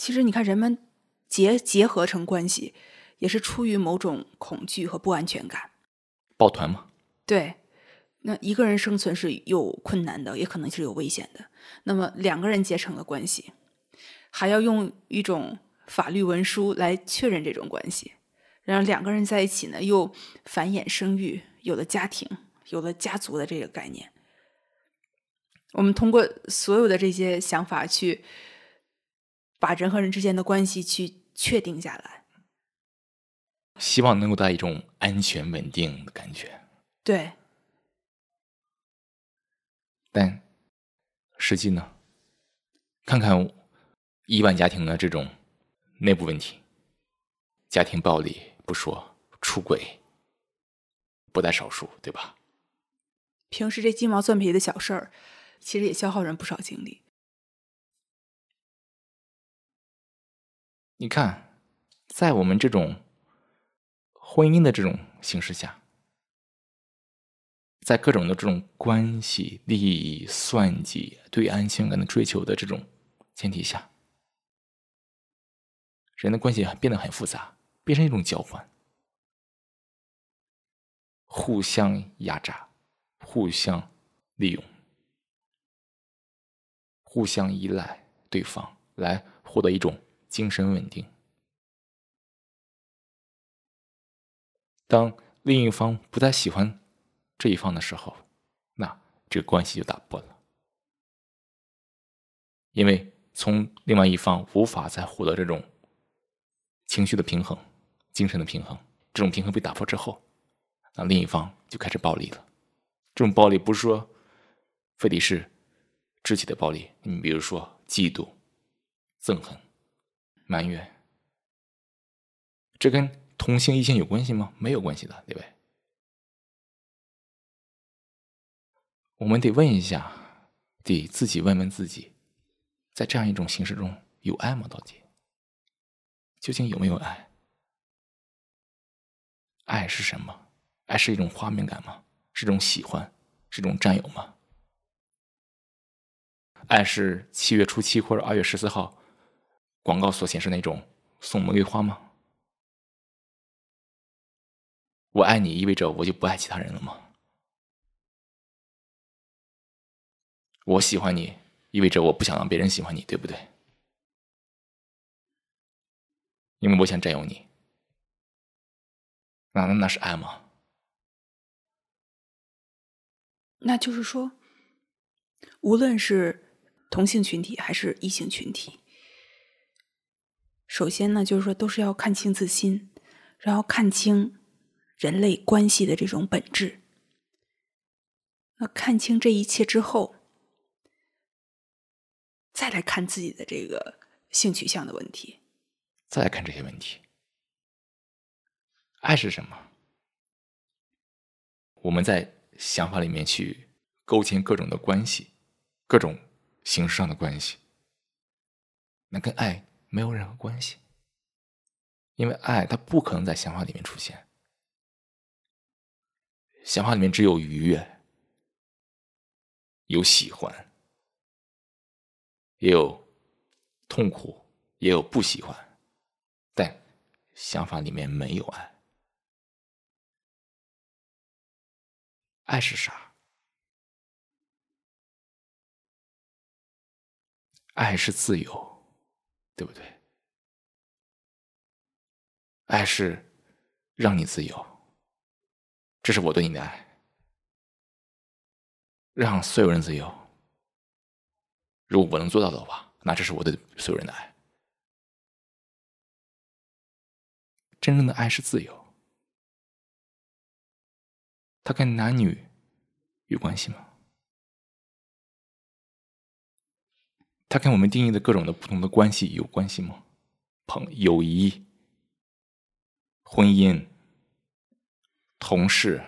其实你看，人们结结合成关系，也是出于某种恐惧和不安全感。抱团嘛，对，那一个人生存是有困难的，也可能是有危险的。那么两个人结成了关系，还要用一种法律文书来确认这种关系，然后两个人在一起呢，又繁衍生育，有了家庭，有了家族的这个概念。我们通过所有的这些想法去把人和人之间的关系去确定下来。希望能够带一种安全稳定的感觉，对，但实际呢？看看亿万家庭的这种内部问题，家庭暴力不说，出轨不在少数，对吧？平时这鸡毛蒜皮的小事儿，其实也消耗人不少精力。你看，在我们这种婚姻的这种形式下，在各种的这种关系、利益、算计、对安全感的追求的这种前提下，人的关系变得很复杂，变成一种交换，互相压榨，互相利用，互相依赖对方，来获得一种精神稳定。当另一方不再喜欢这一方的时候，那这个关系就打破了，因为从另外一方无法再获得这种情绪的平衡、精神的平衡，这种平衡被打破之后，那另一方就开始暴力了。这种暴力不是说非得是肢体的暴力，你比如说嫉妒、憎恨、埋怨，这跟。同性异性有关系吗？没有关系的，对不对？我们得问一下，得自己问问自己，在这样一种形式中有爱吗？到底究竟有没有爱？爱是什么？爱是一种画面感吗？是一种喜欢？是一种占有吗？爱是七月初七或者二月十四号广告所显示那种送玫瑰花吗？我爱你意味着我就不爱其他人了吗？我喜欢你意味着我不想让别人喜欢你，对不对？因为我想占有你，那那那是爱吗？那就是说，无论是同性群体还是异性群体，首先呢，就是说都是要看清自心，然后看清。人类关系的这种本质，那看清这一切之后，再来看自己的这个性取向的问题，再来看这些问题，爱是什么？我们在想法里面去构建各种的关系，各种形式上的关系，那跟爱没有任何关系，因为爱它不可能在想法里面出现。想法里面只有愉悦，有喜欢，也有痛苦，也有不喜欢，但想法里面没有爱。爱是啥？爱是自由，对不对？爱是让你自由。这是我对你的爱，让所有人自由。如果我能做到的话，那这是我对所有人的爱。真正的爱是自由，它跟男女有关系吗？它跟我们定义的各种的不同的关系有关系吗？朋友谊、婚姻。同事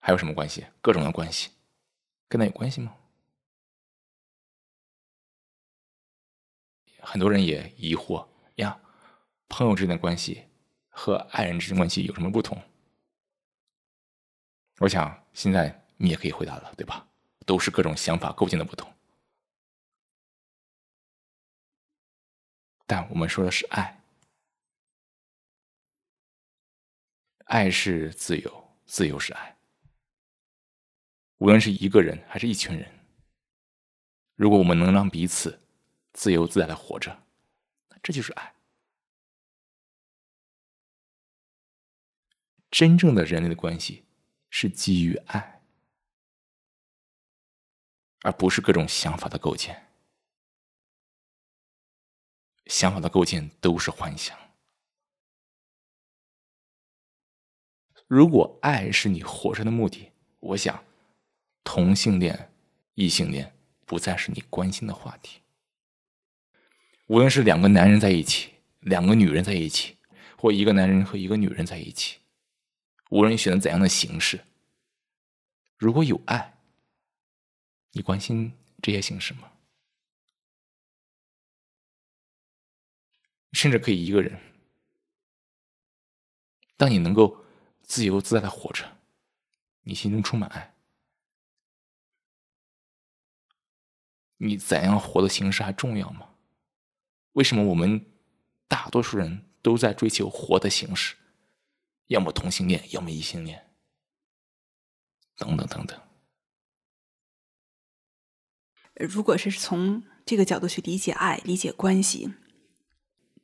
还有什么关系？各种的关系，跟他有关系吗？很多人也疑惑呀，朋友之间的关系和爱人之间关系有什么不同？我想现在你也可以回答了，对吧？都是各种想法构建的不同。但我们说的是爱，爱是自由，自由是爱。无论是一个人还是一群人，如果我们能让彼此自由自在的活着，这就是爱。真正的人类的关系是基于爱，而不是各种想法的构建。想法的构建都是幻想。如果爱是你活着的目的，我想，同性恋、异性恋不再是你关心的话题。无论是两个男人在一起，两个女人在一起，或一个男人和一个女人在一起，无论选择怎样的形式，如果有爱，你关心这些形式吗？甚至可以一个人。当你能够自由自在的活着，你心中充满爱，你怎样活的形式还重要吗？为什么我们大多数人都在追求活的形式？要么同性恋，要么异性恋，等等等等。如果是从这个角度去理解爱、理解关系。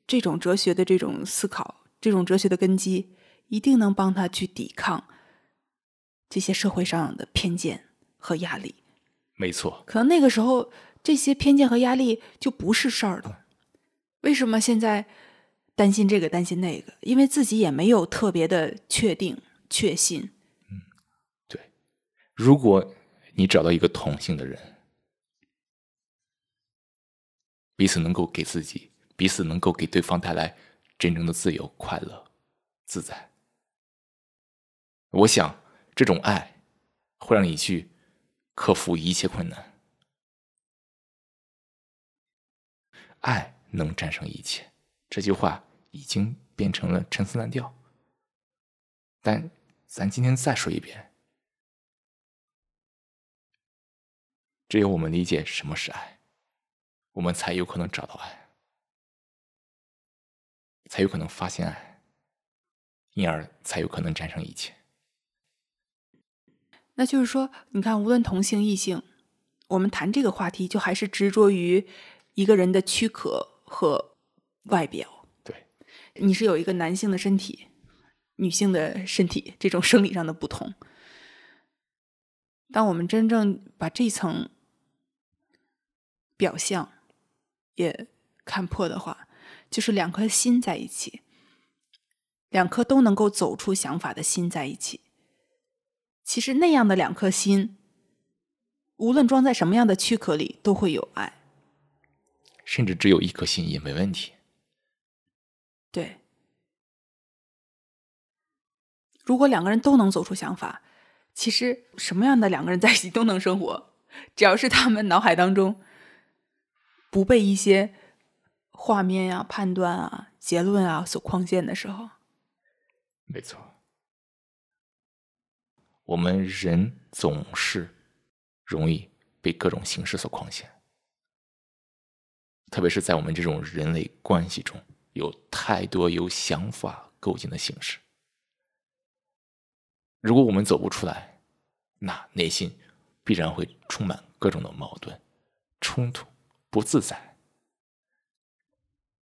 这种哲学的这种思考，这种哲学的根基，一定能帮他去抵抗这些社会上的偏见和压力。没错，可能那个时候这些偏见和压力就不是事儿了。为什么现在担心这个担心那个？因为自己也没有特别的确定确信。嗯，对。如果你找到一个同性的人，彼此能够给自己。彼此能够给对方带来真正的自由、快乐、自在。我想，这种爱会让你去克服一切困难。爱能战胜一切，这句话已经变成了陈词滥调。但咱今天再说一遍：只有我们理解什么是爱，我们才有可能找到爱。才有可能发现爱，因而才有可能战胜一切。那就是说，你看，无论同性异性，我们谈这个话题，就还是执着于一个人的躯壳和外表。对，你是有一个男性的身体，女性的身体，这种生理上的不同。当我们真正把这层表象也看破的话，就是两颗心在一起，两颗都能够走出想法的心在一起。其实那样的两颗心，无论装在什么样的躯壳里，都会有爱。甚至只有一颗心也没问题。对，如果两个人都能走出想法，其实什么样的两个人在一起都能生活，只要是他们脑海当中不被一些。画面呀、判断啊、结论啊所框限的时候，没错，我们人总是容易被各种形式所框限，特别是在我们这种人类关系中，有太多由想法构建的形式。如果我们走不出来，那内心必然会充满各种的矛盾、冲突、不自在。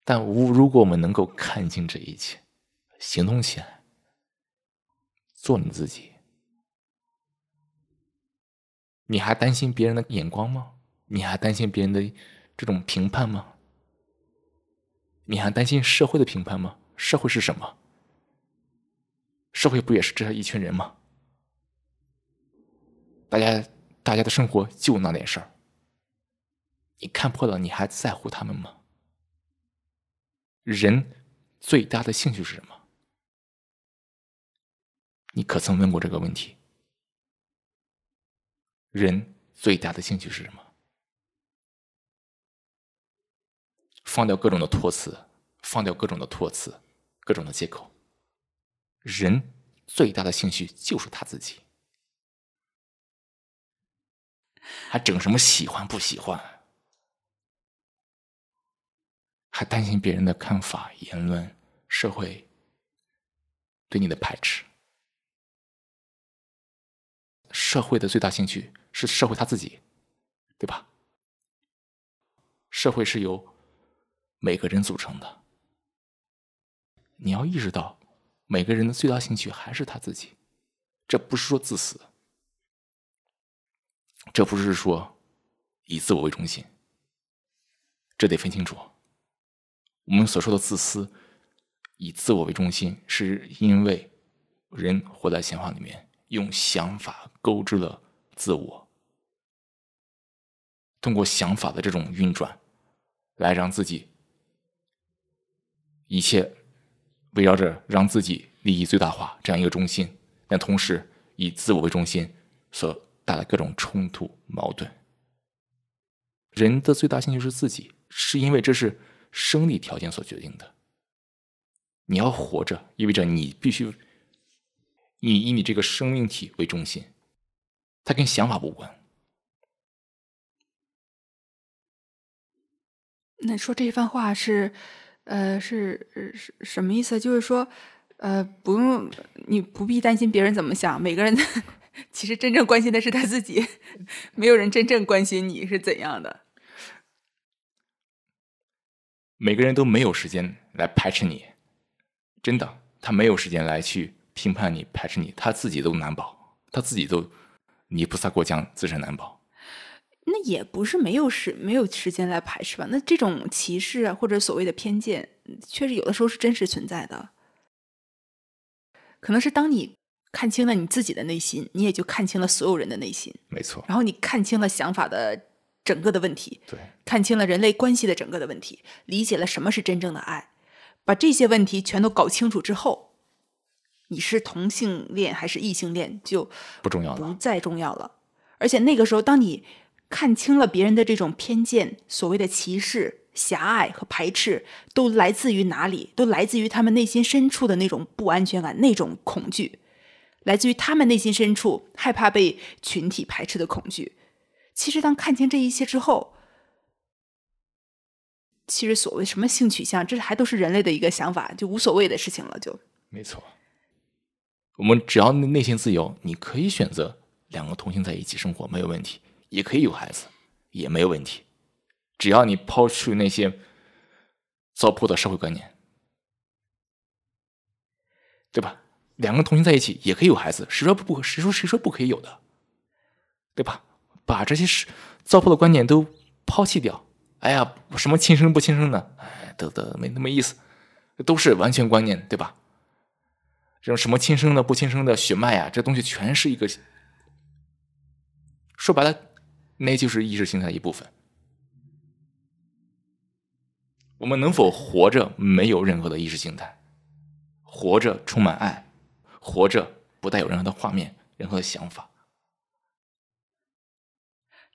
但无，如果我们能够看清这一切，行动起来，做你自己，你还担心别人的眼光吗？你还担心别人的这种评判吗？你还担心社会的评判吗？社会是什么？社会不也是这样一群人吗？大家，大家的生活就那点事儿，你看破了，你还在乎他们吗？人最大的兴趣是什么？你可曾问过这个问题？人最大的兴趣是什么？放掉各种的托词，放掉各种的托词，各种的借口。人最大的兴趣就是他自己，还整什么喜欢不喜欢？还担心别人的看法、言论、社会对你的排斥。社会的最大兴趣是社会他自己，对吧？社会是由每个人组成的，你要意识到，每个人的最大兴趣还是他自己。这不是说自私，这不是说以自我为中心，这得分清楚。我们所说的自私，以自我为中心，是因为人活在想法里面，用想法勾织了自我，通过想法的这种运转，来让自己一切围绕着让自己利益最大化这样一个中心，但同时以自我为中心所带来各种冲突矛盾。人的最大兴趣是自己，是因为这是。生理条件所决定的。你要活着，意味着你必须，你以你这个生命体为中心，它跟想法无关。那说这番话是，呃，是是什么意思？就是说，呃，不用，你不必担心别人怎么想。每个人 其实真正关心的是他自己，没有人真正关心你是怎样的。每个人都没有时间来排斥你，真的，他没有时间来去评判你、排斥你，他自己都难保，他自己都泥菩萨过江，自身难保。那也不是没有时没有时间来排斥吧？那这种歧视啊，或者所谓的偏见，确实有的时候是真实存在的。可能是当你看清了你自己的内心，你也就看清了所有人的内心。没错。然后你看清了想法的。整个的问题，对，看清了人类关系的整个的问题，理解了什么是真正的爱，把这些问题全都搞清楚之后，你是同性恋还是异性恋就不重要了，不再重要了。而且那个时候，当你看清了别人的这种偏见、所谓的歧视、狭隘和排斥，都来自于哪里？都来自于他们内心深处的那种不安全感、那种恐惧，来自于他们内心深处害怕被群体排斥的恐惧。其实，当看清这一切之后，其实所谓什么性取向，这还都是人类的一个想法，就无所谓的事情了。就没错，我们只要内心自由，你可以选择两个同性在一起生活，没有问题；也可以有孩子，也没有问题。只要你抛去那些糟粕的社会观念，对吧？两个同性在一起也可以有孩子，谁说不？谁说谁说不可以有的？对吧？把这些是糟粕的观念都抛弃掉。哎呀，什么亲生不亲生的，哎，得得没那么意思，都是完全观念，对吧？这种什么亲生的不亲生的血脉呀，这东西全是一个，说白了，那就是意识形态的一部分。我们能否活着没有任何的意识形态，活着充满爱，活着不带有任何的画面、任何的想法？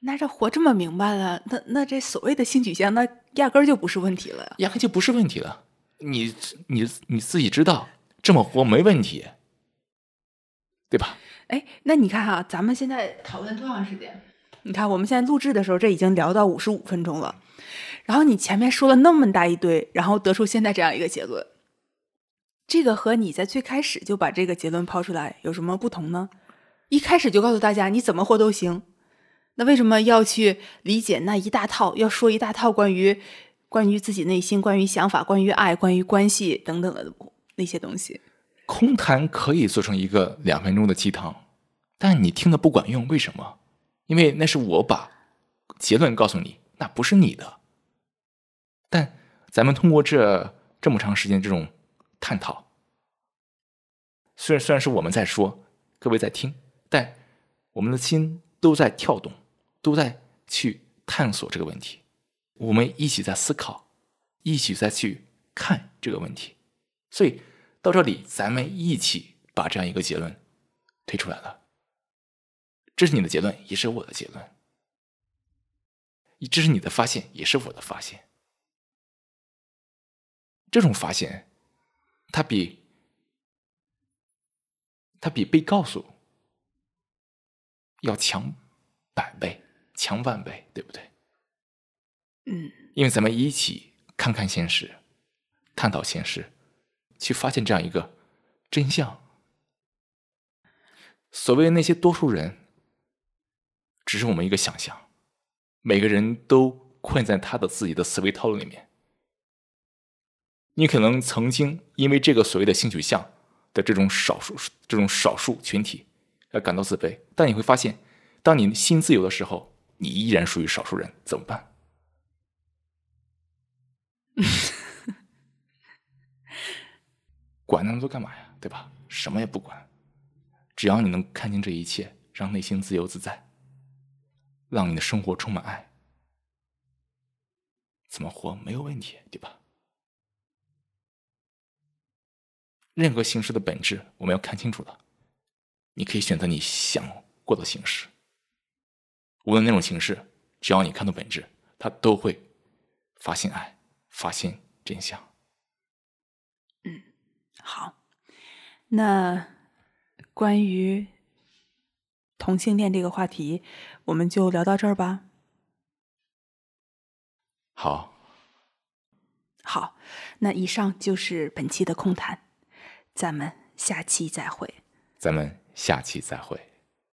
那这活这么明白了，那那这所谓的性取向，那压根儿就不是问题了呀，压根就不是问题了。你你你自己知道，这么活没问题，对吧？哎，那你看哈，咱们现在讨论多长时间？你看我们现在录制的时候，这已经聊到五十五分钟了。然后你前面说了那么大一堆，然后得出现在这样一个结论，这个和你在最开始就把这个结论抛出来有什么不同呢？一开始就告诉大家，你怎么活都行。那为什么要去理解那一大套？要说一大套关于关于自己内心、关于想法、关于爱、关于关系等等的那些东西？空谈可以做成一个两分钟的鸡汤，但你听的不管用。为什么？因为那是我把结论告诉你，那不是你的。但咱们通过这这么长时间这种探讨，虽然虽然是我们在说，各位在听，但我们的心都在跳动。都在去探索这个问题，我们一起在思考，一起再去看这个问题，所以到这里，咱们一起把这样一个结论推出来了。这是你的结论，也是我的结论；这是你的发现，也是我的发现。这种发现，它比它比被告诉要强百倍。强万倍，对不对？嗯，因为咱们一起看看现实，探讨现实，去发现这样一个真相。所谓的那些多数人，只是我们一个想象，每个人都困在他的自己的思维套路里面。你可能曾经因为这个所谓的性取向的这种少数这种少数群体而感到自卑，但你会发现，当你心自由的时候，你依然属于少数人，怎么办？管那么多干嘛呀？对吧？什么也不管，只要你能看清这一切，让内心自由自在，让你的生活充满爱，怎么活没有问题，对吧？任何形式的本质，我们要看清楚了。你可以选择你想过的形式，无论那种形式，只要你看到本质，他都会发现爱，发现真相。嗯，好。那关于同性恋这个话题，我们就聊到这儿吧。好，好，那以上就是本期的空谈。咱们下期再会。咱们下期再会。